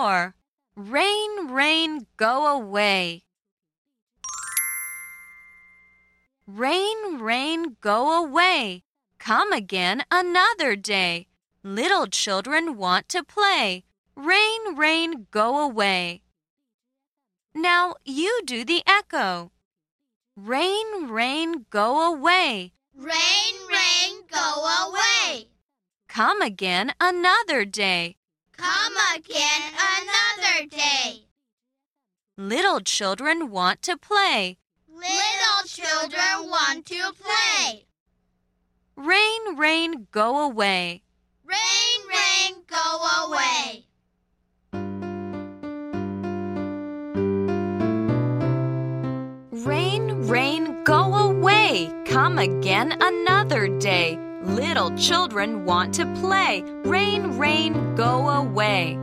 4. Rain, rain, go away. Rain, rain, go away. Come again another day. Little children want to play. Rain, rain, go away. Now you do the echo. Rain, rain, go away. Rain, rain, go away. Come again another day. Come again. Little children want to play. Little children want to play. Rain, rain, go away. Rain, rain, go away. Rain, rain, go away. Come again another day. Little children want to play. Rain, rain, go away.